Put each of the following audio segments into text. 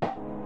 you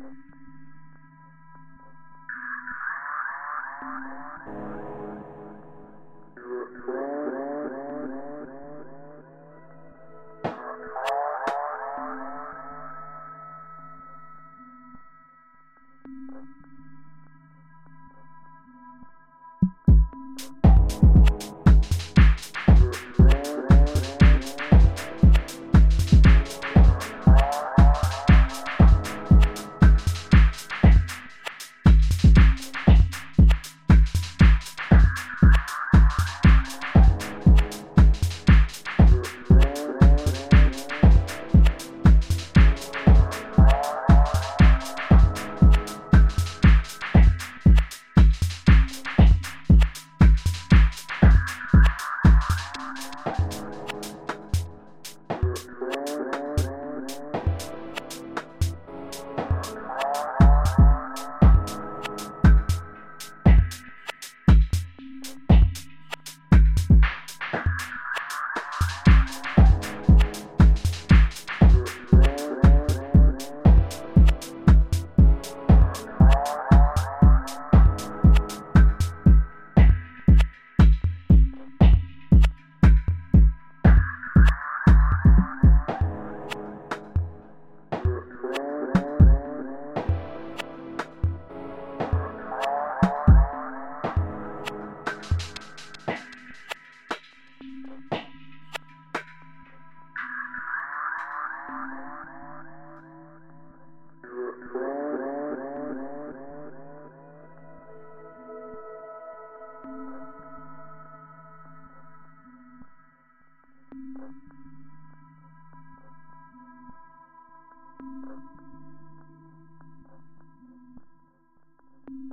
Thank you.